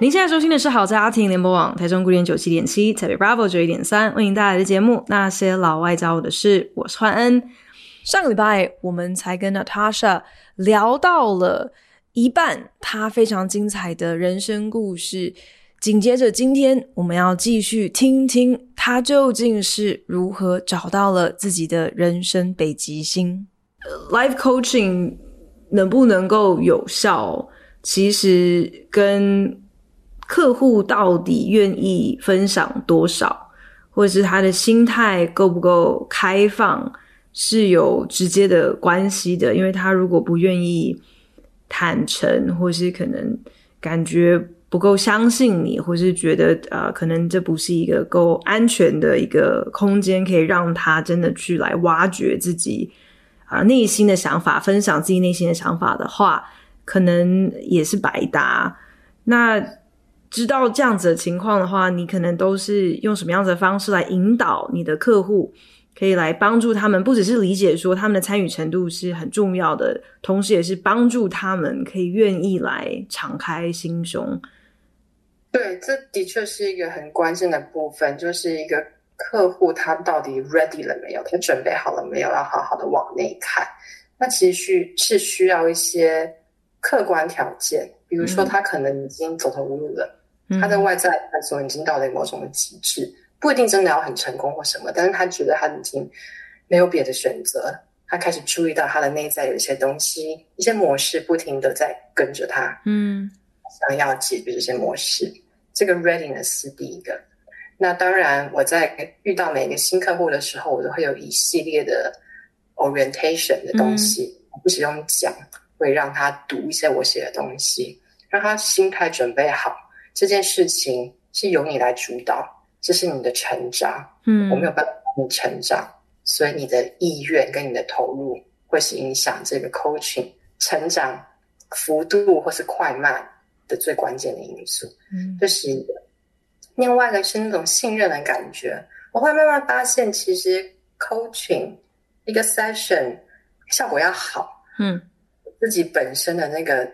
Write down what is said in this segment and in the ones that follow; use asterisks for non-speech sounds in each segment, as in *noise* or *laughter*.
您现在收听的是好在家庭联播网台中古典九七点七，台北 Bravo 九一点三，为您带来的节目《那些老外教我的事》，我是焕恩。上个礼拜我们才跟 Natasha 聊到了一半，她非常精彩的人生故事。紧接着，今天我们要继续听听他究竟是如何找到了自己的人生北极星。Life coaching 能不能够有效，其实跟客户到底愿意分享多少，或者是他的心态够不够开放，是有直接的关系的。因为他如果不愿意坦诚，或是可能感觉。不够相信你，或是觉得呃，可能这不是一个够安全的一个空间，可以让他真的去来挖掘自己啊、内心的想法，分享自己内心的想法的话，可能也是白搭。那知道这样子的情况的话，你可能都是用什么样子的方式来引导你的客户？可以来帮助他们，不只是理解说他们的参与程度是很重要的，同时也是帮助他们可以愿意来敞开心胸。对，这的确是一个很关键的部分，就是一个客户他到底 ready 了没有，他准备好了没有，要好好的往内看。那其实需是需要一些客观条件，比如说他可能已经走投无路了，嗯、他的外在探索已经到了某种极致。不一定真的要很成功或什么，但是他觉得他已经没有别的选择，他开始注意到他的内在有一些东西，一些模式不停的在跟着他，嗯，想要解决这些模式，这个 readiness 是第一个。那当然，我在遇到每个新客户的时候，我都会有一系列的 orientation 的东西，不使用讲，会让他读一些我写的东西，让他心态准备好，这件事情是由你来主导。这是你的成长，嗯，我没有办法帮你成长，所以你的意愿跟你的投入会是影响这个 coaching 成长幅度或是快慢的最关键的因素。嗯，这是一个。另外一个是那种信任的感觉，我会慢慢发现，其实 coaching 一个 session 效果要好，嗯，自己本身的那个。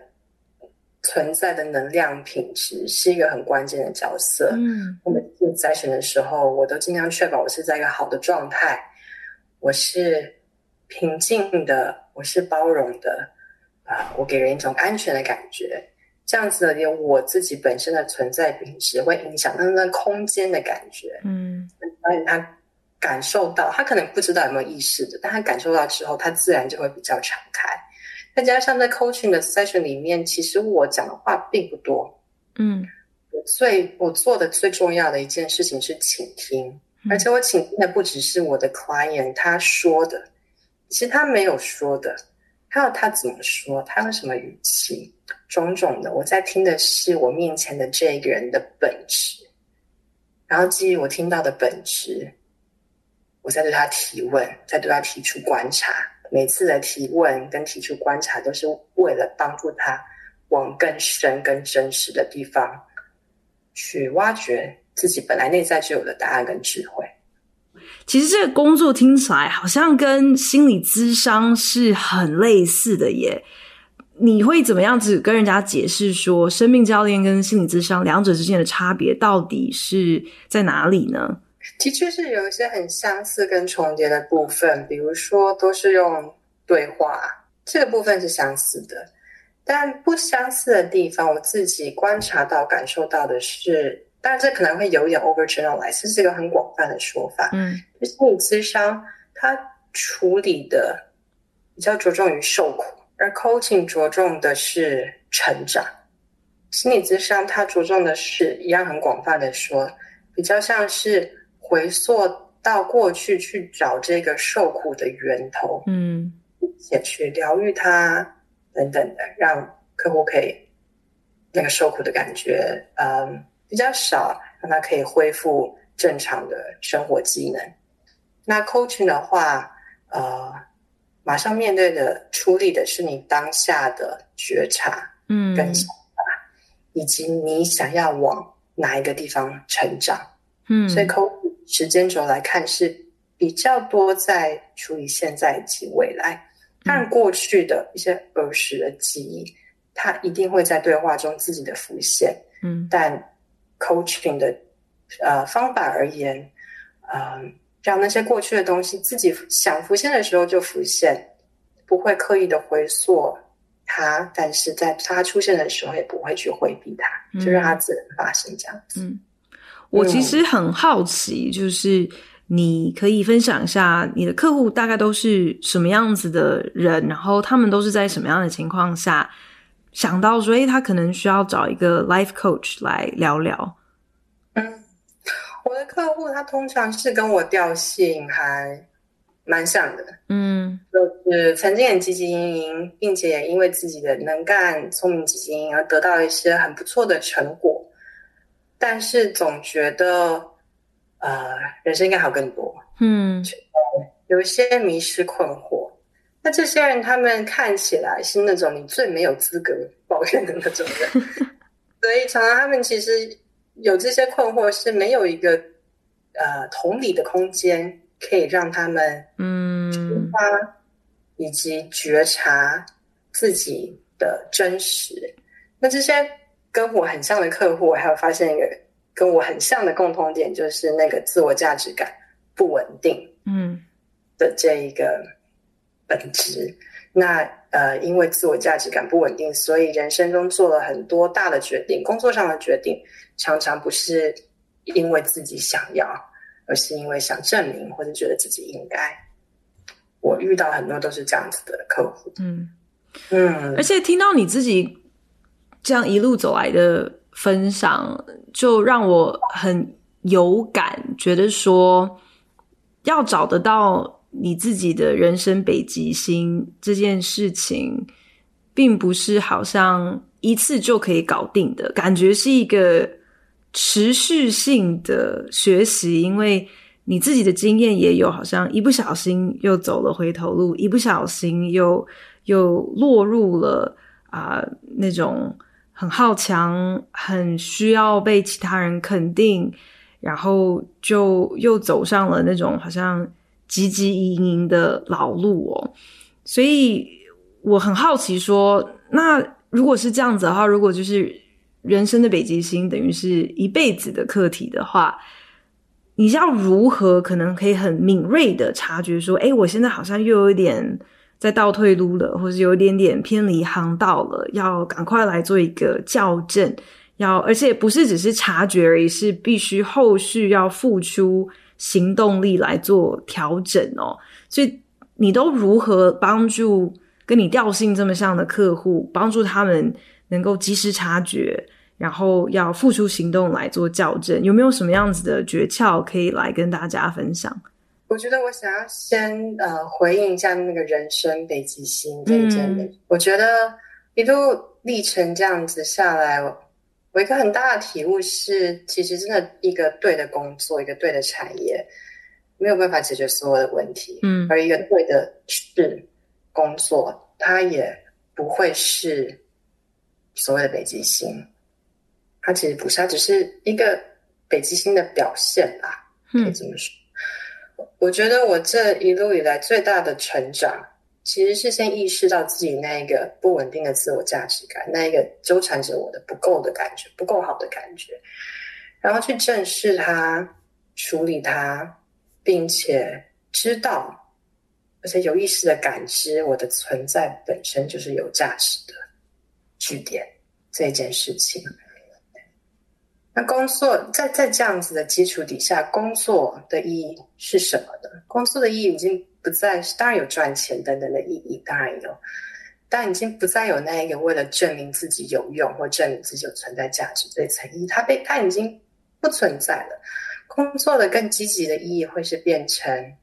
存在的能量品质是一个很关键的角色。嗯，我们进筛选的时候，我都尽量确保我是在一个好的状态，我是平静的，我是包容的，啊，我给人一种安全的感觉。这样子的，连我自己本身的存在品质会影响那那空间的感觉。嗯，而且他感受到，他可能不知道有没有意识的，但他感受到之后，他自然就会比较敞开。再加上在 coaching 的 session 里面，其实我讲的话并不多，嗯，我最我做的最重要的一件事情是倾听，嗯、而且我倾听的不只是我的 client 他说的，其实他没有说的，还有他怎么说，他用什么语气，种种的，我在听的是我面前的这个人的本质，然后基于我听到的本质，我在对他提问，在对他提出观察。每次的提问跟提出观察，都是为了帮助他往更深、更真实的地方去挖掘自己本来内在就有的答案跟智慧。其实这个工作听起来好像跟心理咨商是很类似的耶。你会怎么样子跟人家解释说，生命教练跟心理咨商两者之间的差别到底是在哪里呢？的确是有一些很相似跟重叠的部分，比如说都是用对话，这个部分是相似的。但不相似的地方，我自己观察到、感受到的是，当然这可能会有一点 overgeneralize，这是一个很广泛的说法。嗯，就是心理咨商它处理的比较着重于受苦，而 coaching 着重的是成长。心理咨商它着重的是一样很广泛的说，比较像是。回溯到过去去找这个受苦的源头，嗯，也去疗愈它，等等的，让客户可以那个受苦的感觉，嗯，比较少，让他可以恢复正常的生活机能。那 coaching 的话，呃，马上面对的、处理的是你当下的觉察，嗯，跟想法，以及你想要往哪一个地方成长，嗯，所以 coaching 时间轴来看是比较多在处理现在以及未来，但过去的一些儿时的记忆，它一定会在对话中自己的浮现，嗯，但 coaching 的呃方法而言，嗯、呃。让那些过去的东西自己想浮现的时候就浮现，不会刻意的回溯它，但是在它出现的时候也不会去回避它，嗯、就让它自然发生这样子。嗯，我其实很好奇，就是你可以分享一下你的客户大概都是什么样子的人，然后他们都是在什么样的情况下想到说，哎，他可能需要找一个 life coach 来聊聊。嗯我的客户他通常是跟我调性还蛮像的，嗯，就是曾经很积极营营，并且也因为自己的能干、聪明、积极营营而得到一些很不错的成果，但是总觉得呃人生应该好更多，嗯，有一些迷失困惑。那这些人他们看起来是那种你最没有资格抱怨的那种人，*laughs* 所以常常他们其实。有这些困惑是没有一个呃同理的空间，可以让他们嗯出发以及觉察自己的真实。那这些跟我很像的客户，我还有发现一个跟我很像的共同点，就是那个自我价值感不稳定嗯的这一个本质。嗯、那呃，因为自我价值感不稳定，所以人生中做了很多大的决定，工作上的决定。常常不是因为自己想要，而是因为想证明或者觉得自己应该。我遇到很多都是这样子的客户，嗯嗯，而且听到你自己这样一路走来的分享，就让我很有感，觉得说要找得到你自己的人生北极星这件事情，并不是好像一次就可以搞定的，感觉是一个。持续性的学习，因为你自己的经验也有，好像一不小心又走了回头路，一不小心又又落入了啊、那种很好强、很需要被其他人肯定，然后就又走上了那种好像汲汲营营的老路哦。所以我很好奇说，那如果是这样子的话，如果就是。人生的北极星等于是一辈子的课题的话，你要如何可能可以很敏锐的察觉说，诶，我现在好像又有一点在倒退路了，或是有点点偏离航道了，要赶快来做一个校正，要而且不是只是察觉而已，是必须后续要付出行动力来做调整哦。所以你都如何帮助跟你调性这么像的客户，帮助他们？能够及时察觉，然后要付出行动来做校正，有没有什么样子的诀窍可以来跟大家分享？我觉得我想要先呃回应一下那个人生北极星这一件。嗯、我觉得一路历程这样子下来，我一个很大的体悟是，其实真的一个对的工作，一个对的产业，没有办法解决所有的问题。嗯，而一个对的事工作，它也不会是。所谓的北极星，它其实不是，它只是一个北极星的表现吧，可以这么说。嗯、我觉得我这一路以来最大的成长，其实是先意识到自己那一个不稳定的自我价值感，那一个纠缠着我的不够的感觉，不够好的感觉，然后去正视它，处理它，并且知道，而且有意识的感知我的存在本身就是有价值的。据点这件事情，那工作在在这样子的基础底下，工作的意义是什么呢？工作的意义已经不再是，当然有赚钱等等的意义，当然有，但已经不再有那一个为了证明自己有用或证明自己有存在价值这层意义，它被它已经不存在了。工作的更积极的意义会是变成，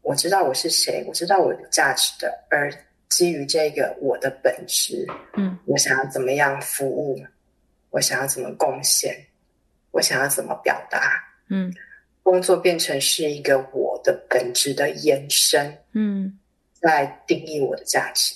我知道我是谁，我知道我有价值的，而。基于这个我的本质，嗯，我想要怎么样服务，我想要怎么贡献，我想要怎么表达，嗯，工作变成是一个我的本质的延伸，嗯，来定义我的价值。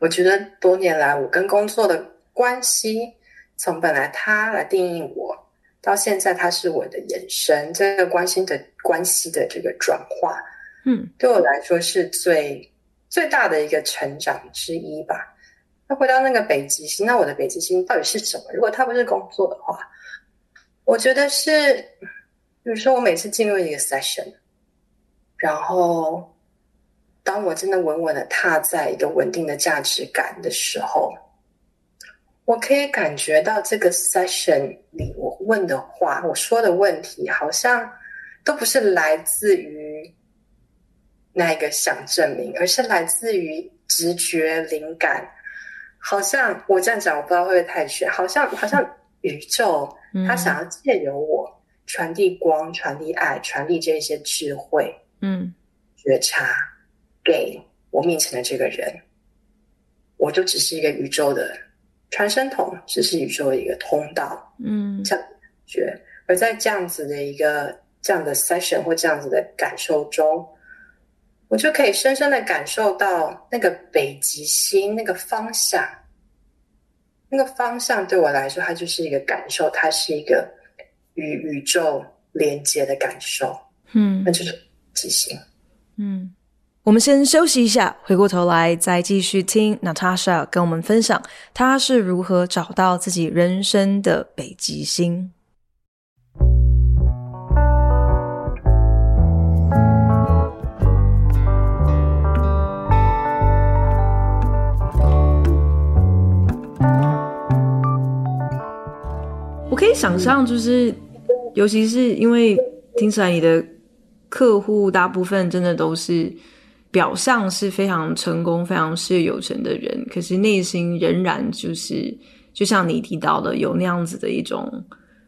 我觉得多年来我跟工作的关系，从本来他来定义我，到现在他是我的延伸，这个关心的关系的这个转化，嗯，对我来说是最最大的一个成长之一吧。那回到那个北极星，那我的北极星到底是什么？如果它不是工作的话，我觉得是，比如说我每次进入一个 session，然后当我真的稳稳的踏在一个稳定的价值感的时候，我可以感觉到这个 session 里我问的话，我说的问题，好像都不是来自于那一个想证明，而是来自于直觉灵感。好像我这样讲，我不知道会不会太玄。好像好像宇宙，它想要借由我传递光、传递爱、传递这些智慧、嗯，觉察给我面前的这个人。我就只是一个宇宙的传声筒，只是宇宙的一个通道，嗯，这样觉。而在这样子的一个这样的 session 或这样子的感受中。我就可以深深的感受到那个北极星那个方向，那个方向对我来说，它就是一个感受，它是一个与宇宙连接的感受。嗯，那就是极星。嗯，我们先休息一下，回过头来再继续听 Natasha 跟我们分享，她是如何找到自己人生的北极星。可以想象，就是，尤其是因为听起来你的客户大部分真的都是表象是非常成功、非常事业有成的人，可是内心仍然就是，就像你提到的，有那样子的一种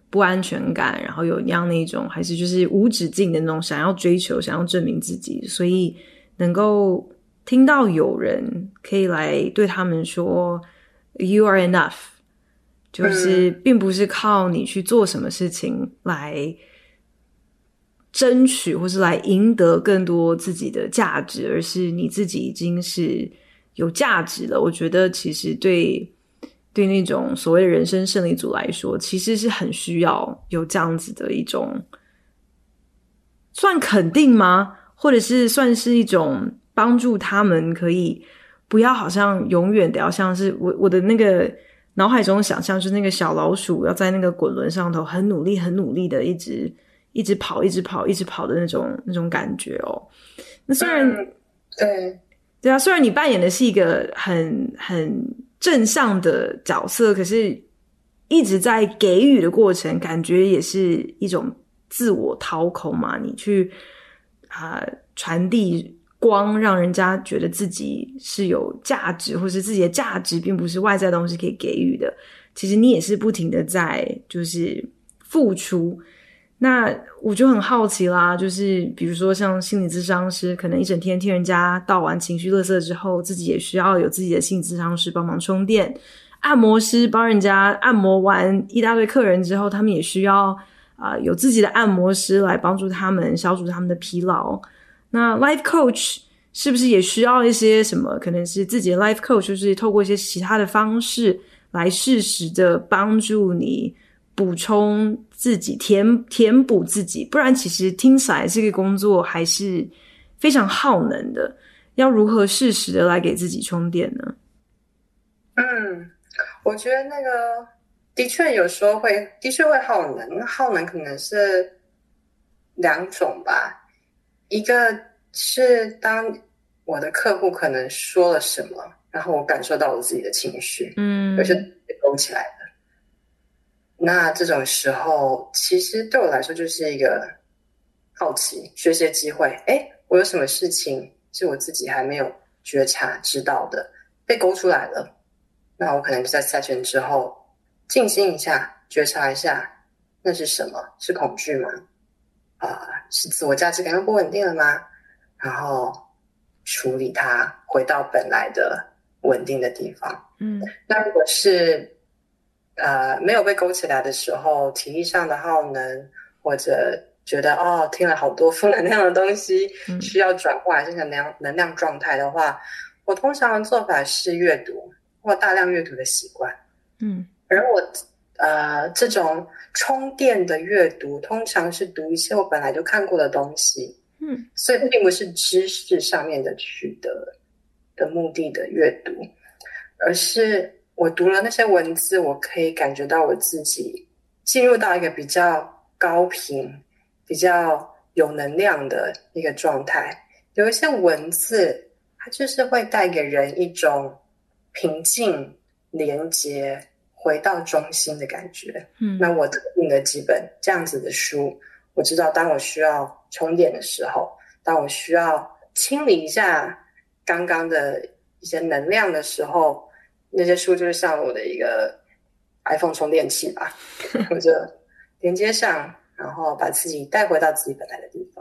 不安全感，然后有那样那种还是就是无止境的那种想要追求、想要证明自己，所以能够听到有人可以来对他们说 “You are enough”。就是，并不是靠你去做什么事情来争取，或是来赢得更多自己的价值，而是你自己已经是有价值了。我觉得，其实对对那种所谓的人生胜利组来说，其实是很需要有这样子的一种算肯定吗？或者是算是一种帮助他们可以不要好像永远的要像是我我的那个。脑海中想象就是那个小老鼠要在那个滚轮上头很努力、很努力的一直一直跑、一直跑、一直跑的那种那种感觉哦。那虽然、嗯、对对啊，虽然你扮演的是一个很很正向的角色，可是一直在给予的过程，感觉也是一种自我掏空嘛。你去啊、呃、传递。光让人家觉得自己是有价值，或是自己的价值并不是外在的东西可以给予的。其实你也是不停的在就是付出。那我就很好奇啦，就是比如说像心理咨商师，可能一整天听人家倒完情绪垃圾之后，自己也需要有自己的心理咨商师帮忙充电。按摩师帮人家按摩完一大堆客人之后，他们也需要啊、有自己的按摩师来帮助他们消除他们的疲劳。那 life coach 是不是也需要一些什么？可能是自己的 life coach，就是透过一些其他的方式来适时的帮助你补充自己、填填补自己。不然，其实听起来这个工作还是非常耗能的。要如何适时的来给自己充电呢？嗯，我觉得那个的确有时候会，的确会耗能。耗能可能是两种吧。一个是当我的客户可能说了什么，然后我感受到我自己的情绪，嗯，而是勾起来的。那这种时候，其实对我来说就是一个好奇、学习的机会。诶，我有什么事情是我自己还没有觉察、知道的，被勾出来了。那我可能就在 session 之后静心一下，觉察一下，那是什么？是恐惧吗？是自我价值感又不稳定了吗？然后处理它，回到本来的稳定的地方。嗯，那如果是呃没有被勾起来的时候，体力上的耗能，或者觉得哦，听了好多负能量的东西，需要转化这个能量能量状态的话，我通常的做法是阅读或大量阅读的习惯。嗯，而我呃这种充电的阅读，通常是读一些我本来就看过的东西。嗯，所以并不是知识上面的取得的目的的阅读，而是我读了那些文字，我可以感觉到我自己进入到一个比较高频、比较有能量的一个状态。有一些文字，它就是会带给人一种平静、连接、回到中心的感觉。嗯，那我特定了几本这样子的书。我知道，当我需要充电的时候，当我需要清理一下刚刚的一些能量的时候，那些书就是像我的一个 iPhone 充电器吧，*laughs* 我就连接上，然后把自己带回到自己本来的地方。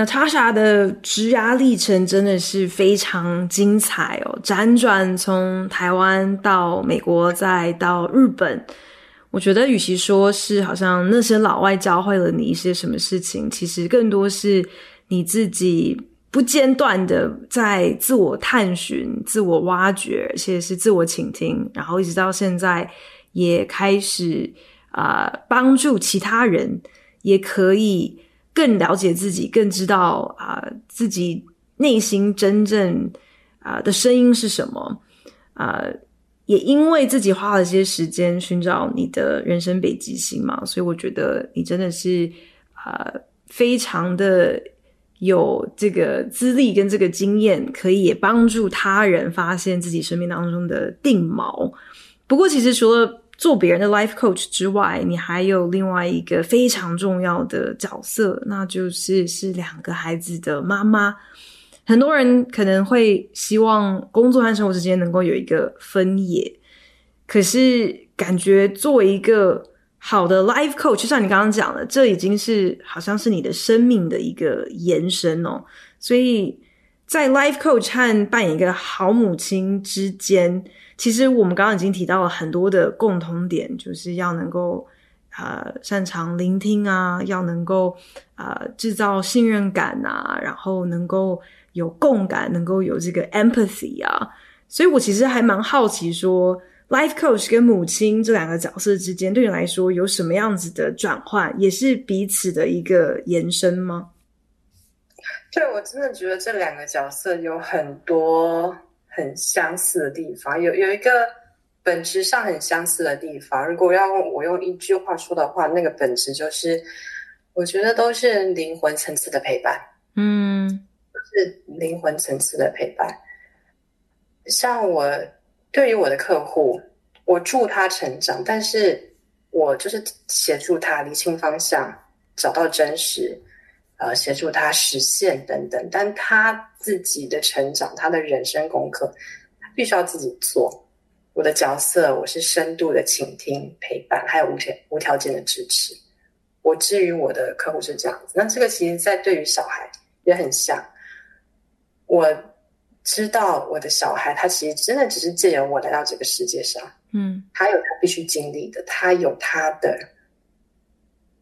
那 Tasha 的职涯历程真的是非常精彩哦，辗转从台湾到美国，再到日本。我觉得，与其说是好像那些老外教会了你一些什么事情，其实更多是你自己不间断的在自我探寻、自我挖掘，而且是自我倾听，然后一直到现在也开始啊、帮助其他人，也可以更了解自己，更知道啊、自己内心真正啊、的声音是什么啊。也因为自己花了些时间寻找你的人生北极星嘛，所以我觉得你真的是呃非常的有这个资历跟这个经验，可以也帮助他人发现自己生命当中的定锚。不过，其实除了做别人的 life coach 之外，你还有另外一个非常重要的角色，那就是是两个孩子的妈妈。很多人可能会希望工作和生活之间能够有一个分野，可是感觉作为一个好的 life coach，就像你刚刚讲的，这已经是好像是你的生命的一个延伸哦。所以在 life coach 和扮演一个好母亲之间，其实我们刚刚已经提到了很多的共同点，就是要能够、呃、擅长聆听啊，要能够、呃、制造信任感啊，然后能够。有共感，能够有这个 empathy 啊，所以我其实还蛮好奇，说 life coach 跟母亲这两个角色之间，对你来说有什么样子的转换，也是彼此的一个延伸吗？对，我真的觉得这两个角色有很多很相似的地方，有有一个本质上很相似的地方。如果要我用一句话说的话，那个本质就是，我觉得都是灵魂层次的陪伴。嗯。是灵魂层次的陪伴，像我对于我的客户，我助他成长，但是我就是协助他理清方向，找到真实，呃，协助他实现等等。但他自己的成长，他的人生功课，他必须要自己做。我的角色，我是深度的倾听、陪伴，还有无条无条件的支持。我至于我的客户是这样子，那这个其实在对于小孩也很像。我知道我的小孩，他其实真的只是借由我来到这个世界上，嗯，他有他必须经历的，他有他的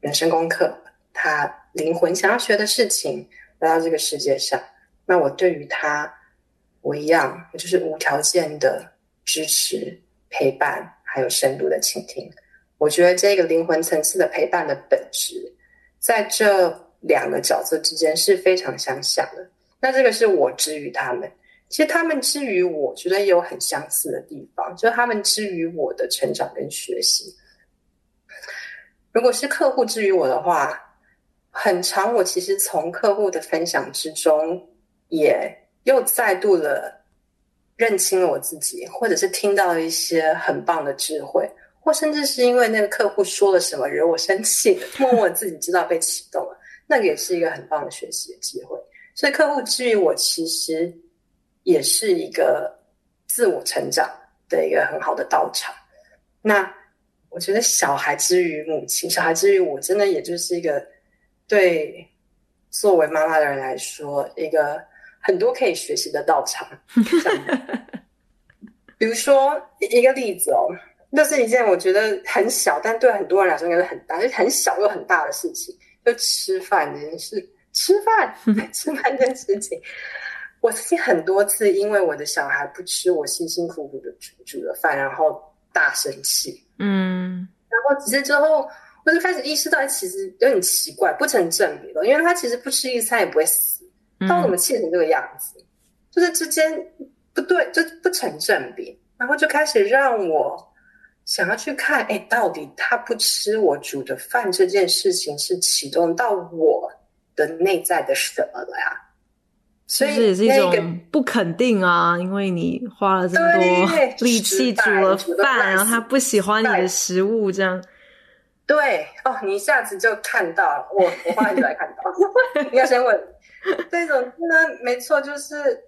人生功课，他灵魂想要学的事情来到这个世界上。那我对于他，我一样，我就是无条件的支持、陪伴，还有深度的倾听。我觉得这个灵魂层次的陪伴的本质，在这两个角色之间是非常相像的。那这个是我之于他们，其实他们之于我，觉得也有很相似的地方，就是他们之于我的成长跟学习。如果是客户之于我的话，很长，我其实从客户的分享之中，也又再度的认清了我自己，或者是听到了一些很棒的智慧，或甚至是因为那个客户说了什么惹我生气，默默自己知道被启动了，那个也是一个很棒的学习的机会。所以，客户之于我，其实也是一个自我成长的一个很好的道场。那我觉得，小孩之于母亲，小孩之于我，真的也就是一个对作为妈妈的人来说，一个很多可以学习的道场。比如说一个例子哦，那是一件我觉得很小，但对很多人来说应该是很大，就很小又很大的事情，就吃饭这件事。吃饭，*laughs* 吃饭这件事情，我曾经很多次因为我的小孩不吃我辛辛苦苦的煮煮的饭，然后大生气。嗯，然后只是之后，我就开始意识到，其实有点奇怪，不成正比了。因为他其实不吃一餐也不会死，他为什么气成这个样子？嗯、就是之间不对，就不成正比。然后就开始让我想要去看，哎，到底他不吃我煮的饭这件事情是启动到我的内在的什么了呀？所以这也是一种不肯定啊，因为你花了这么多力气煮了饭，然后他不喜欢你的食物，这样。对哦，你一下子就看到了，我 *laughs* 我后来就来看到，*laughs* 你要先问这种呢？没错，就是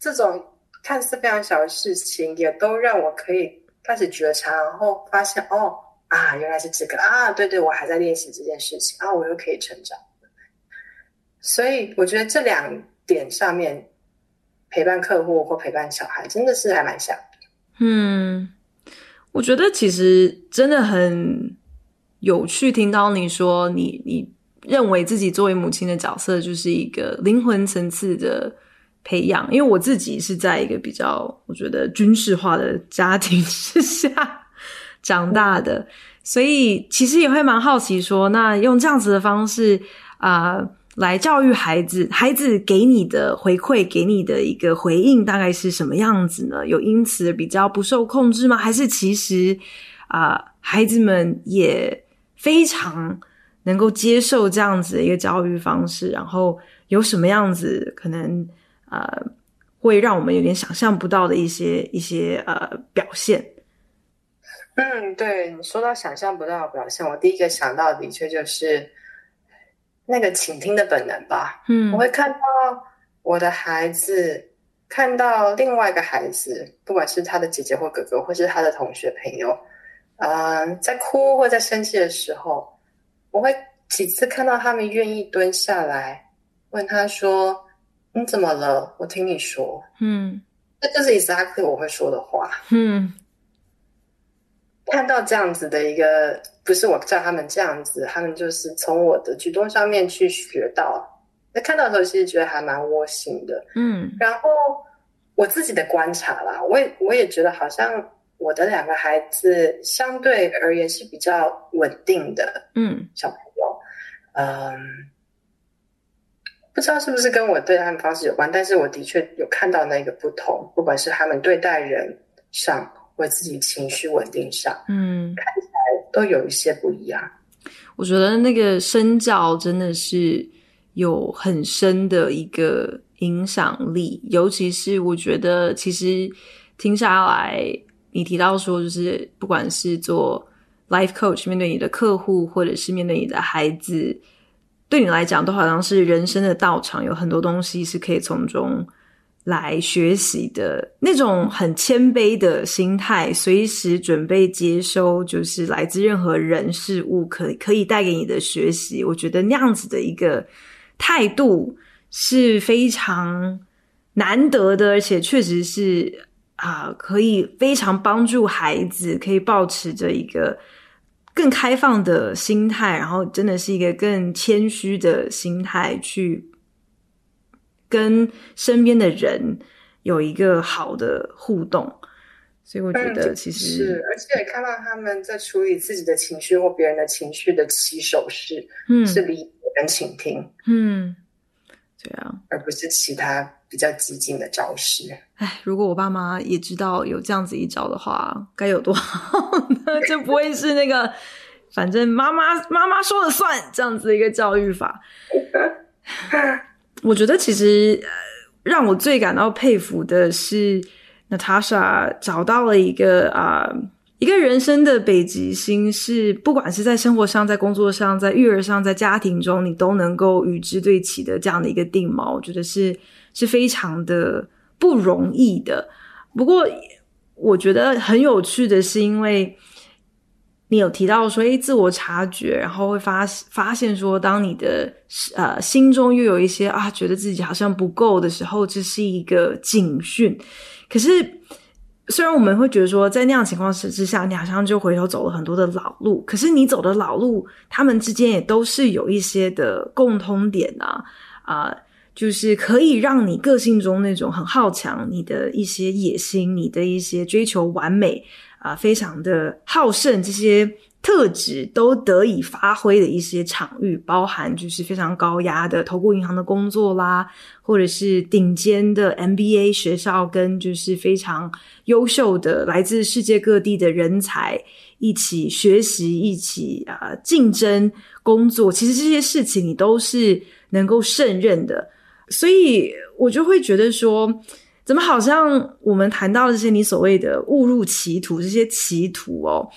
这种看似非常小的事情，也都让我可以开始觉察，然后发现哦啊，原来是这个啊，对对，我还在练习这件事情啊，我又可以成长。所以我觉得这两点上面，陪伴客户或陪伴小孩真的是还蛮像。嗯，我觉得其实真的很有趣，听到你说你你认为自己作为母亲的角色就是一个灵魂层次的培养，因为我自己是在一个比较我觉得军事化的家庭之下长大的，*laughs* 所以其实也会蛮好奇说，那用这样子的方式啊。来教育孩子，孩子给你的回馈，给你的一个回应，大概是什么样子呢？有因此比较不受控制吗？还是其实啊、孩子们也非常能够接受这样子的一个教育方式？然后有什么样子可能呃，会让我们有点想象不到的一些一些呃表现？嗯，对，你说到想象不到的表现，我第一个想到的确就是。那个倾听的本能吧，嗯，我会看到我的孩子看到另外一个孩子，不管是他的姐姐或哥哥，或是他的同学朋友，嗯、呃，在哭或在生气的时候，我会几次看到他们愿意蹲下来问他说：“你怎么了？我听你说。”嗯，这就是 exactly 我会说的话。嗯。看到这样子的一个，不是我叫他们这样子，他们就是从我的举动上面去学到。那看到的时候，其实觉得还蛮窝心的。嗯，然后我自己的观察啦，我也我也觉得好像我的两个孩子相对而言是比较稳定的。嗯，小朋友，嗯，不知道是不是跟我对他们方式有关，但是我的确有看到那个不同，不管是他们对待人上。或自己情绪稳定上，嗯，看起来都有一些不一样。我觉得那个身教真的是有很深的一个影响力，尤其是我觉得，其实听下来，你提到说，就是不管是做 life coach，面对你的客户，或者是面对你的孩子，对你来讲，都好像是人生的道场，有很多东西是可以从中。来学习的那种很谦卑的心态，随时准备接收，就是来自任何人事物可以可以带给你的学习。我觉得那样子的一个态度是非常难得的，而且确实是啊，可以非常帮助孩子，可以保持着一个更开放的心态，然后真的是一个更谦虚的心态去。跟身边的人有一个好的互动，所以我觉得其实是，而且看到他们在处理自己的情绪或别人的情绪的起手式，嗯，是理解跟倾听，嗯，对啊，而不是其他比较激进的招式。哎，如果我爸妈也知道有这样子一招的话，该有多好呢？*laughs* 就不会是那个反正妈妈妈妈说了算这样子的一个教育法。*laughs* 我觉得其实，让我最感到佩服的是，Natasha 找到了一个啊，一个人生的北极星，是不管是在生活上、在工作上、在育儿上、在家庭中，你都能够与之对齐的这样的一个定锚，我觉得是是非常的不容易的。不过，我觉得很有趣的是，因为。你有提到说，诶，自我察觉，然后会发发现说，当你的呃心中又有一些啊，觉得自己好像不够的时候，这是一个警讯。可是虽然我们会觉得说，在那样情况之下，你好像就回头走了很多的老路，可是你走的老路，他们之间也都是有一些的共通点啊啊、就是可以让你个性中那种很好强，你的一些野心，你的一些追求完美啊、非常的好胜这些。特质都得以发挥的一些场域，包含就是非常高压的投顾银行的工作啦，或者是顶尖的 MBA 学校，跟就是非常优秀的来自世界各地的人才一起学习，一起啊、竞争工作。其实这些事情你都是能够胜任的，所以我就会觉得说，怎么好像我们谈到这些你所谓的误入歧途，这些歧途哦。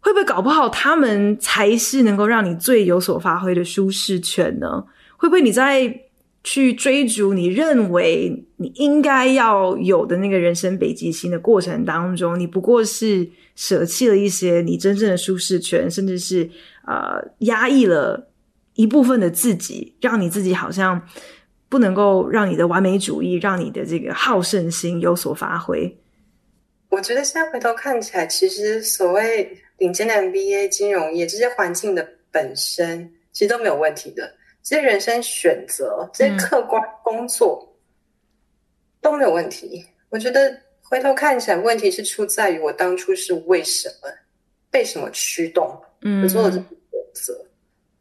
会不会搞不好他们才是能够让你最有所发挥的舒适圈呢？会不会你在去追逐你认为你应该要有的那个人生北极星的过程当中，你不过是舍弃了一些你真正的舒适圈，甚至是呃压抑了一部分的自己，让你自己好像不能够让你的完美主义，让你的这个好胜心有所发挥？我觉得现在回头看起来，其实所谓。顶尖的 MBA、金融业这些环境的本身其实都没有问题的，这些人生选择、这些客观工作、嗯、都没有问题。我觉得回头看起来，问题是出在于我当初是为什么、被什么驱动，嗯，做了这个选择。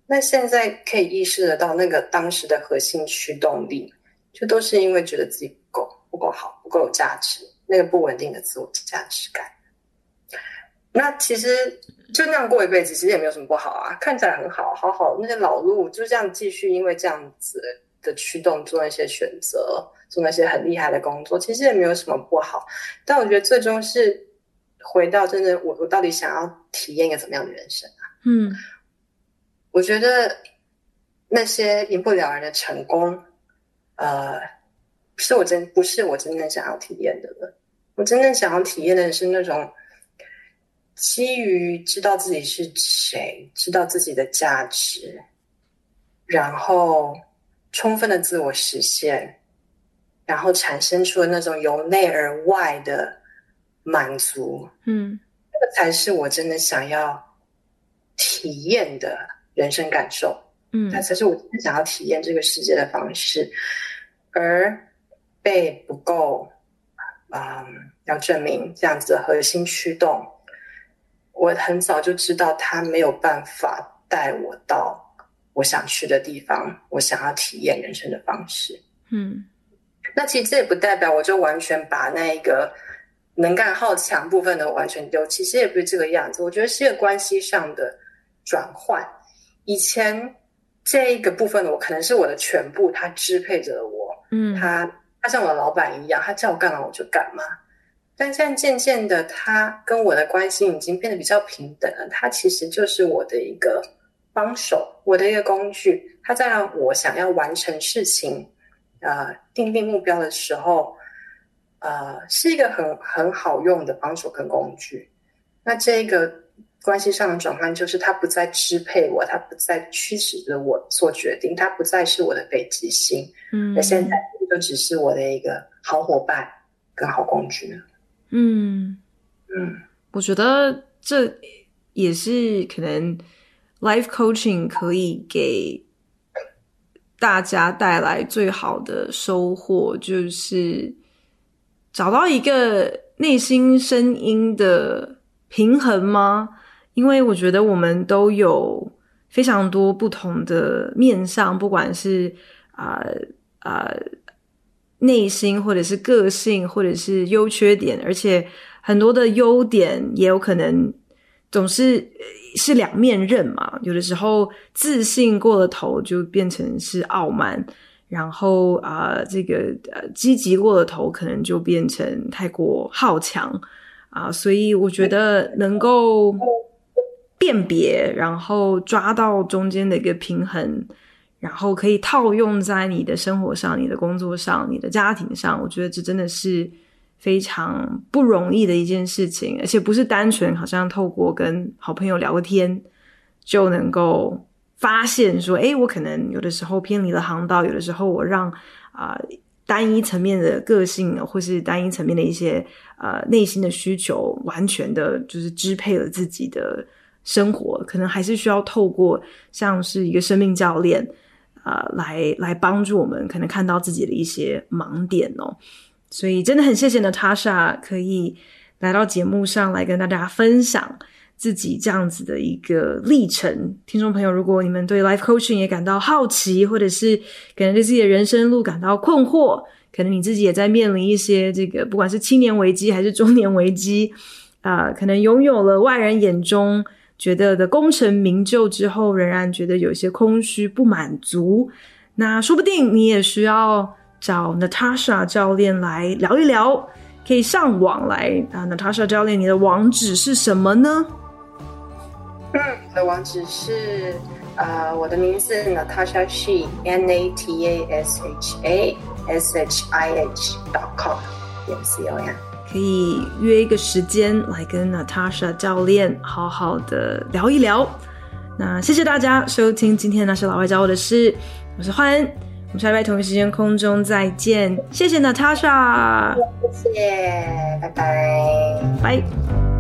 那现在可以意识得到，那个当时的核心驱动力，就都是因为觉得自己不够、不够好、不够有价值，那个不稳定的自我价值感。那其实就那样过一辈子，其实也没有什么不好啊，看起来很好，好好那些老路就这样继续，因为这样子的驱动做那些选择，做那些很厉害的工作，其实也没有什么不好。但我觉得最终是回到真的，我我到底想要体验一个怎么样的人生啊？嗯，我觉得那些一目了然的成功，呃，是我真不是我真正想要体验的了。我真正想要体验的是那种。基于知道自己是谁，知道自己的价值，然后充分的自我实现，然后产生出了那种由内而外的满足，嗯，这个才是我真的想要体验的人生感受，嗯，那才是我想要体验这个世界的方式，而被不够，嗯，要证明这样子的核心驱动。我很早就知道他没有办法带我到我想去的地方，我想要体验人生的方式。嗯，那其实这也不代表我就完全把那一个能干好强部分的完全丢弃，其实也不是这个样子。我觉得是一个关系上的转换。以前这一个部分的我可能是我的全部，他支配着我。嗯，他他像我的老板一样，他叫我干嘛我就干嘛。但现在渐渐的，他跟我的关系已经变得比较平等了。他其实就是我的一个帮手，我的一个工具。他在让我想要完成事情，呃，订定目标的时候，呃，是一个很很好用的帮手跟工具。那这个关系上的转换，就是他不再支配我，他不再驱使着我做决定，他不再是我的北极星。嗯，那现在就只是我的一个好伙伴跟好工具了。嗯嗯，我觉得这也是可能 life coaching 可以给大家带来最好的收获，就是找到一个内心声音的平衡吗？因为我觉得我们都有非常多不同的面向，不管是啊啊。呃呃内心，或者是个性，或者是优缺点，而且很多的优点也有可能总是是两面刃嘛。有的时候自信过了头就变成是傲慢，然后啊、呃，这个呃积极过了头可能就变成太过好强啊、所以我觉得能够辨别，然后抓到中间的一个平衡。然后可以套用在你的生活上、你的工作上、你的家庭上，我觉得这真的是非常不容易的一件事情，而且不是单纯好像透过跟好朋友聊个天就能够发现说，诶，我可能有的时候偏离了航道，有的时候我让啊、单一层面的个性，或是单一层面的一些呃内心的需求，完全的就是支配了自己的生活，可能还是需要透过像是一个生命教练啊、来来帮助我们，可能看到自己的一些盲点哦。所以真的很谢谢 Natasha 可以来到节目上来跟大家分享自己这样子的一个历程。听众朋友，如果你们对 Life Coaching 也感到好奇，或者是可能对自己的人生路感到困惑，可能你自己也在面临一些这个不管是青年危机还是中年危机啊、可能拥有了外人眼中觉得的功成名就之后，仍然觉得有些空虚不满足，那说不定你也需要。找 Natasha 教练来聊一聊，可以上网来啊。Natasha 教练，你的网址是什么呢？嗯，我的网址是呃，我的名字 Natasha Shi N A T A S H A S H I H dot com 点 C O M。可以约一个时间来跟 Natasha 教练好好的聊一聊。那谢谢大家收听今天那些老外教我的事，我是欢恩。我们下礼拜同一时间空中再见，谢谢 Natasha，谢谢，拜拜，拜。